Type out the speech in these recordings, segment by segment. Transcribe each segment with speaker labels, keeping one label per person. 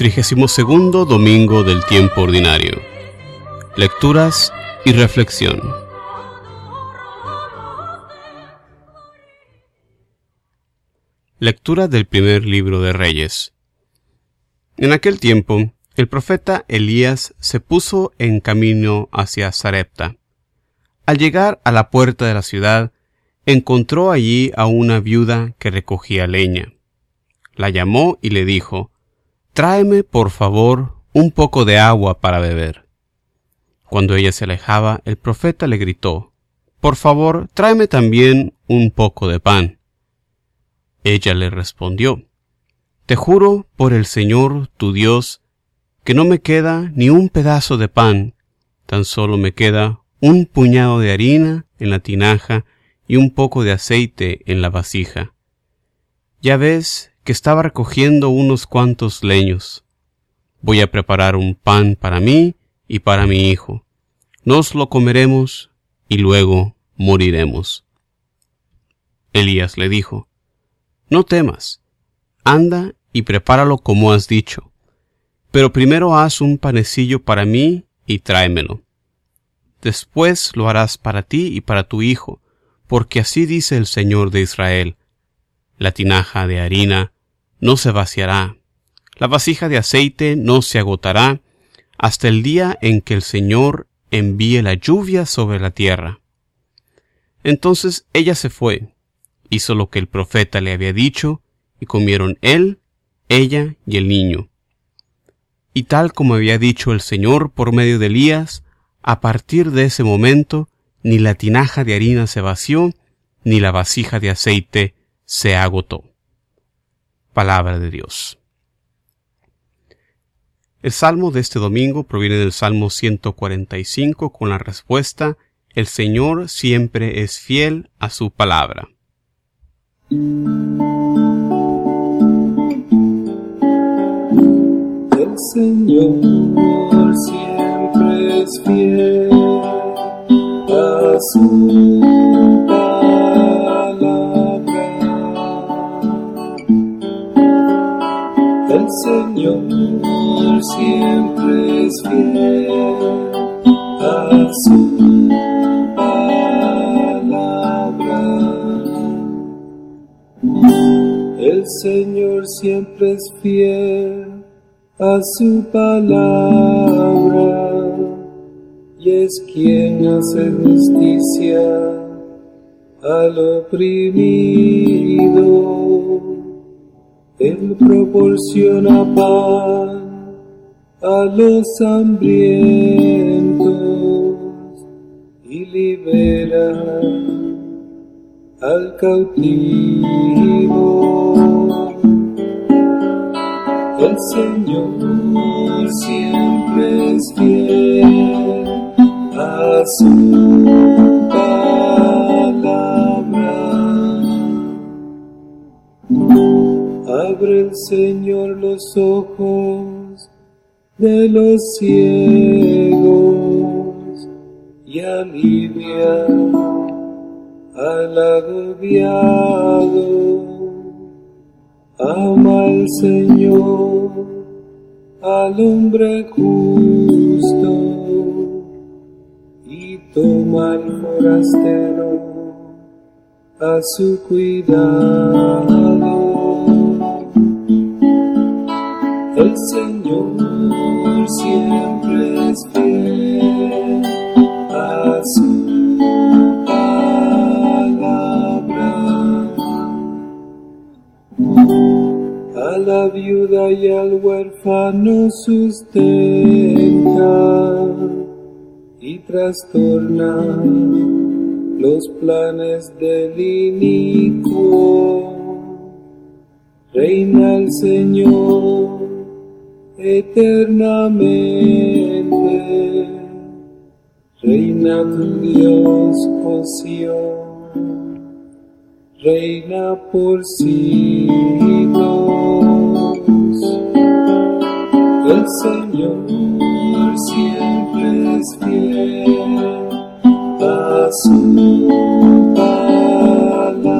Speaker 1: 32 domingo del tiempo ordinario. Lecturas y reflexión. Lectura del primer libro de Reyes. En aquel tiempo, el profeta Elías se puso en camino hacia Sarepta. Al llegar a la puerta de la ciudad, encontró allí a una viuda que recogía leña. La llamó y le dijo, Tráeme, por favor, un poco de agua para beber. Cuando ella se alejaba, el profeta le gritó, Por favor, tráeme también un poco de pan. Ella le respondió, Te juro por el Señor tu Dios, que no me queda ni un pedazo de pan, tan solo me queda un puñado de harina en la tinaja y un poco de aceite en la vasija. Ya ves estaba recogiendo unos cuantos leños. Voy a preparar un pan para mí y para mi hijo. Nos lo comeremos y luego moriremos. Elías le dijo, No temas, anda y prepáralo como has dicho, pero primero haz un panecillo para mí y tráemelo. Después lo harás para ti y para tu hijo, porque así dice el Señor de Israel, la tinaja de harina no se vaciará, la vasija de aceite no se agotará, hasta el día en que el Señor envíe la lluvia sobre la tierra. Entonces ella se fue, hizo lo que el profeta le había dicho, y comieron él, ella y el niño. Y tal como había dicho el Señor por medio de Elías, a partir de ese momento ni la tinaja de harina se vació, ni la vasija de aceite se agotó. Palabra de Dios. El salmo de este domingo proviene del Salmo 145 con la respuesta El Señor siempre es fiel a su palabra.
Speaker 2: El Señor siempre es fiel a su Señor siempre es fiel a su palabra. El Señor siempre es fiel a su palabra y es quien hace justicia al oprimido él proporciona pan a los hambrientos y libera al cautivo. El Señor siempre es fiel Abre el Señor los ojos de los ciegos y alivia al agobiado. Ama al Señor al hombre justo y toma al forastero a su cuidado. El Señor siempre es fiel a su palabra. A la viuda y al huérfano sustenta y trastorna los planes del inicuo. Reina el Señor eternamente. Reina tu Dios, oh reina por siglos. El Señor siempre es fiel a su palabra.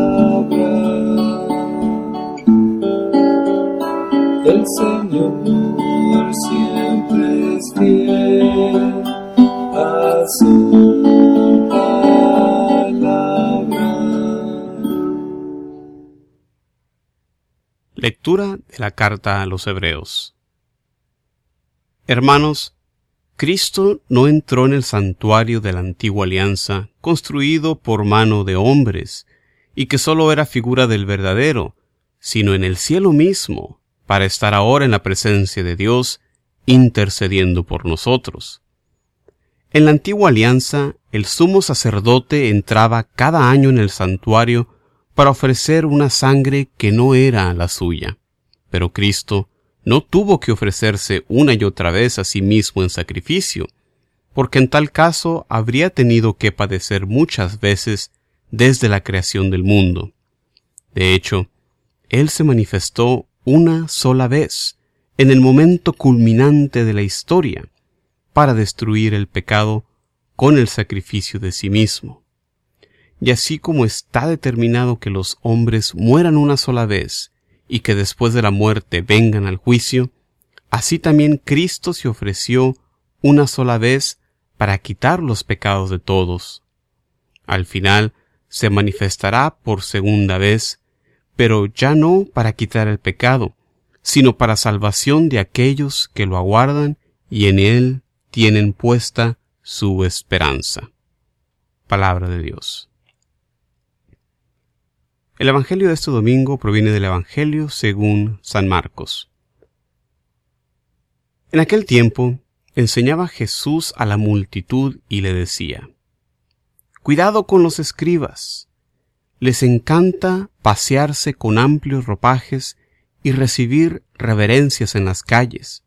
Speaker 2: El Señor Señor siempre.
Speaker 1: Lectura de la carta a los Hebreos. Hermanos, Cristo no entró en el santuario de la antigua alianza, construido por mano de hombres, y que sólo era figura del verdadero, sino en el cielo mismo, para estar ahora en la presencia de Dios, intercediendo por nosotros. En la antigua alianza, el sumo sacerdote entraba cada año en el santuario para ofrecer una sangre que no era la suya. Pero Cristo no tuvo que ofrecerse una y otra vez a sí mismo en sacrificio, porque en tal caso habría tenido que padecer muchas veces desde la creación del mundo. De hecho, Él se manifestó una sola vez, en el momento culminante de la historia, para destruir el pecado con el sacrificio de sí mismo. Y así como está determinado que los hombres mueran una sola vez, y que después de la muerte vengan al juicio, así también Cristo se ofreció una sola vez para quitar los pecados de todos. Al final se manifestará por segunda vez, pero ya no para quitar el pecado, sino para salvación de aquellos que lo aguardan y en él tienen puesta su esperanza. Palabra de Dios. El Evangelio de este domingo proviene del Evangelio según San Marcos. En aquel tiempo enseñaba Jesús a la multitud y le decía, Cuidado con los escribas. Les encanta pasearse con amplios ropajes y recibir reverencias en las calles.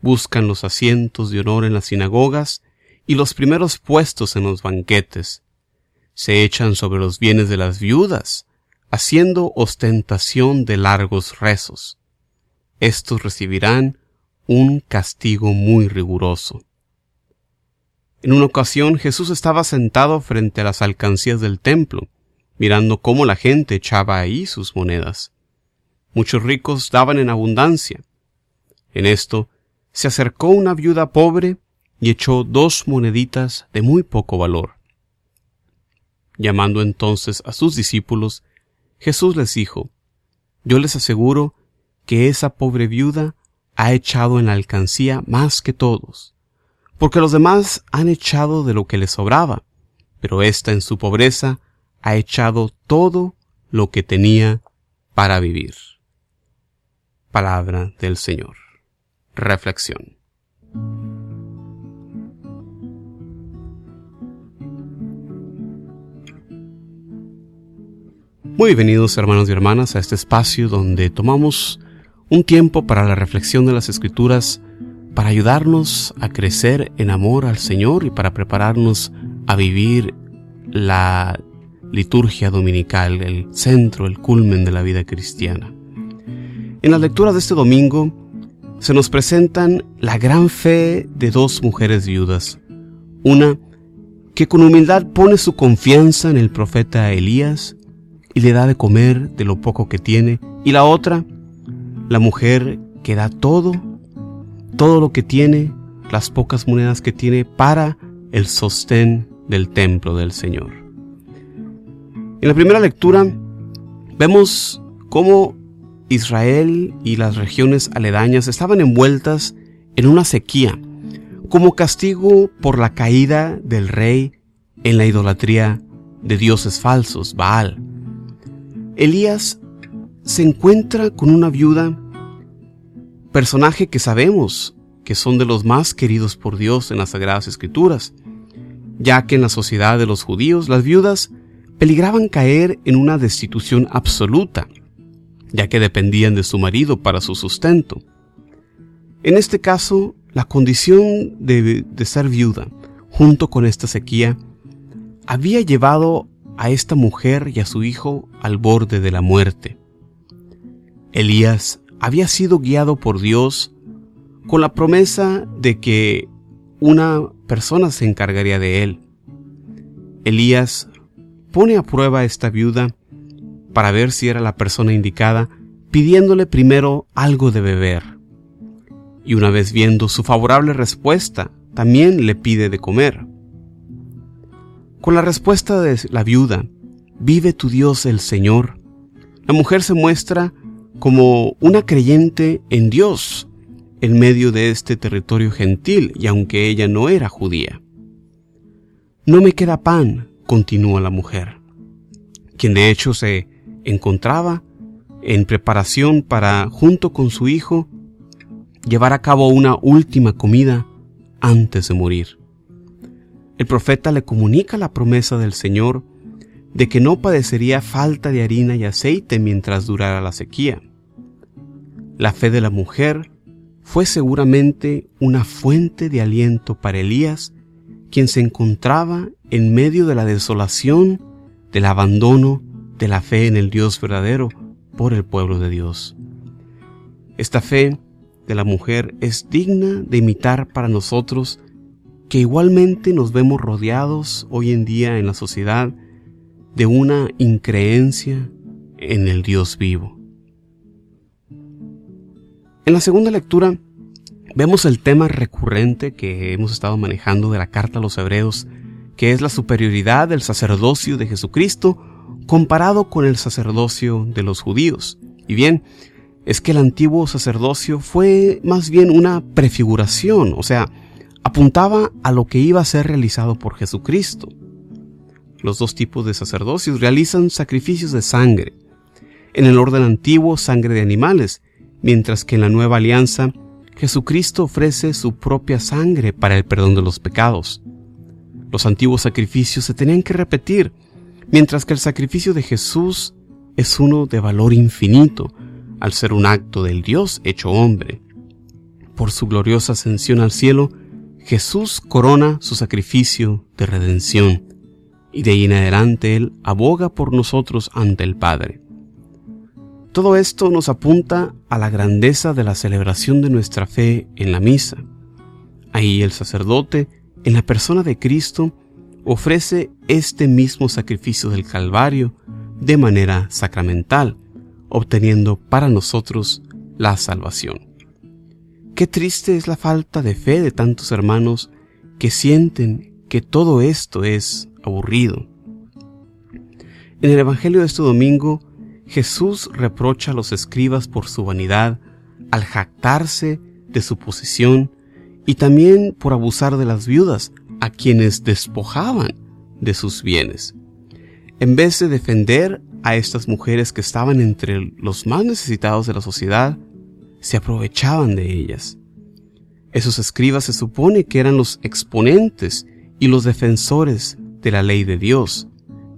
Speaker 1: Buscan los asientos de honor en las sinagogas y los primeros puestos en los banquetes. Se echan sobre los bienes de las viudas haciendo ostentación de largos rezos. Estos recibirán un castigo muy riguroso. En una ocasión Jesús estaba sentado frente a las alcancías del templo, mirando cómo la gente echaba ahí sus monedas. Muchos ricos daban en abundancia. En esto se acercó una viuda pobre y echó dos moneditas de muy poco valor. Llamando entonces a sus discípulos, Jesús les dijo, Yo les aseguro que esa pobre viuda ha echado en la alcancía más que todos, porque los demás han echado de lo que les sobraba, pero ésta en su pobreza ha echado todo lo que tenía para vivir. Palabra del Señor. Reflexión. Muy bienvenidos hermanos y hermanas a este espacio donde tomamos un tiempo para la reflexión de las escrituras para ayudarnos a crecer en amor al Señor y para prepararnos a vivir la liturgia dominical, el centro, el culmen de la vida cristiana. En la lectura de este domingo se nos presentan la gran fe de dos mujeres viudas, una que con humildad pone su confianza en el profeta Elías y le da de comer de lo poco que tiene. Y la otra, la mujer que da todo, todo lo que tiene, las pocas monedas que tiene para el sostén del templo del Señor. En la primera lectura vemos cómo Israel y las regiones aledañas estaban envueltas en una sequía, como castigo por la caída del rey en la idolatría de dioses falsos, Baal. Elías se encuentra con una viuda, personaje que sabemos que son de los más queridos por Dios en las Sagradas Escrituras, ya que en la sociedad de los judíos las viudas peligraban caer en una destitución absoluta, ya que dependían de su marido para su sustento. En este caso, la condición de, de ser viuda, junto con esta sequía, había llevado a esta mujer y a su hijo al borde de la muerte. Elías había sido guiado por Dios con la promesa de que una persona se encargaría de él. Elías pone a prueba a esta viuda para ver si era la persona indicada, pidiéndole primero algo de beber. y una vez viendo su favorable respuesta, también le pide de comer. Con la respuesta de la viuda, vive tu Dios el Señor, la mujer se muestra como una creyente en Dios en medio de este territorio gentil y aunque ella no era judía. No me queda pan, continúa la mujer, quien de hecho se encontraba en preparación para, junto con su hijo, llevar a cabo una última comida antes de morir. El profeta le comunica la promesa del Señor de que no padecería falta de harina y aceite mientras durara la sequía. La fe de la mujer fue seguramente una fuente de aliento para Elías, quien se encontraba en medio de la desolación, del abandono de la fe en el Dios verdadero por el pueblo de Dios. Esta fe de la mujer es digna de imitar para nosotros que igualmente nos vemos rodeados hoy en día en la sociedad de una increencia en el Dios vivo. En la segunda lectura vemos el tema recurrente que hemos estado manejando de la carta a los hebreos, que es la superioridad del sacerdocio de Jesucristo comparado con el sacerdocio de los judíos. Y bien, es que el antiguo sacerdocio fue más bien una prefiguración, o sea, apuntaba a lo que iba a ser realizado por Jesucristo. Los dos tipos de sacerdocios realizan sacrificios de sangre. En el orden antiguo, sangre de animales, mientras que en la nueva alianza, Jesucristo ofrece su propia sangre para el perdón de los pecados. Los antiguos sacrificios se tenían que repetir, mientras que el sacrificio de Jesús es uno de valor infinito, al ser un acto del Dios hecho hombre. Por su gloriosa ascensión al cielo, Jesús corona su sacrificio de redención, y de ahí en adelante Él aboga por nosotros ante el Padre. Todo esto nos apunta a la grandeza de la celebración de nuestra fe en la misa. Ahí el sacerdote, en la persona de Cristo, ofrece este mismo sacrificio del Calvario de manera sacramental, obteniendo para nosotros la salvación. Qué triste es la falta de fe de tantos hermanos que sienten que todo esto es aburrido. En el Evangelio de este domingo, Jesús reprocha a los escribas por su vanidad al jactarse de su posición y también por abusar de las viudas a quienes despojaban de sus bienes. En vez de defender a estas mujeres que estaban entre los más necesitados de la sociedad, se aprovechaban de ellas. Esos escribas se supone que eran los exponentes y los defensores de la ley de Dios,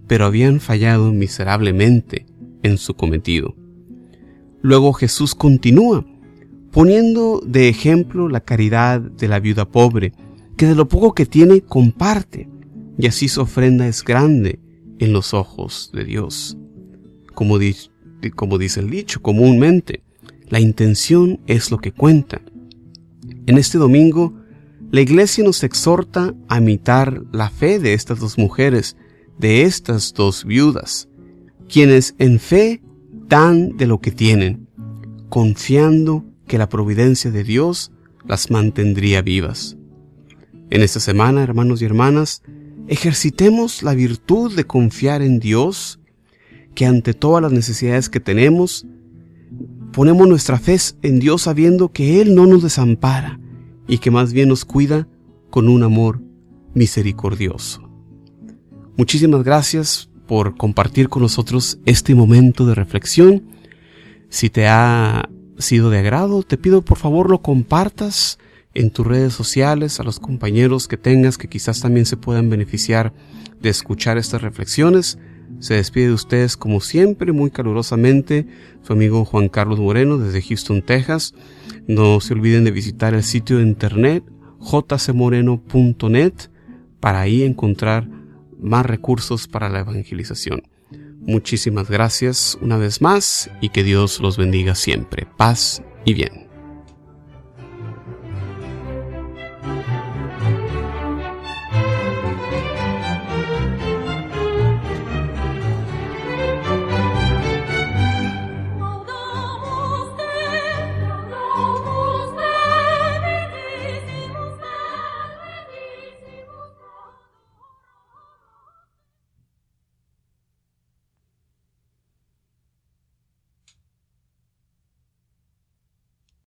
Speaker 1: pero habían fallado miserablemente en su cometido. Luego Jesús continúa, poniendo de ejemplo la caridad de la viuda pobre, que de lo poco que tiene comparte, y así su ofrenda es grande en los ojos de Dios. Como, como dice el dicho comúnmente, la intención es lo que cuenta. En este domingo, la iglesia nos exhorta a imitar la fe de estas dos mujeres, de estas dos viudas, quienes en fe dan de lo que tienen, confiando que la providencia de Dios las mantendría vivas. En esta semana, hermanos y hermanas, ejercitemos la virtud de confiar en Dios, que ante todas las necesidades que tenemos, ponemos nuestra fe en Dios sabiendo que Él no nos desampara y que más bien nos cuida con un amor misericordioso. Muchísimas gracias por compartir con nosotros este momento de reflexión. Si te ha sido de agrado, te pido por favor lo compartas en tus redes sociales, a los compañeros que tengas que quizás también se puedan beneficiar de escuchar estas reflexiones. Se despide de ustedes como siempre muy calurosamente su amigo Juan Carlos Moreno desde Houston, Texas. No se olviden de visitar el sitio de internet jcmoreno.net para ahí encontrar más recursos para la evangelización. Muchísimas gracias una vez más y que Dios los bendiga siempre. Paz y bien.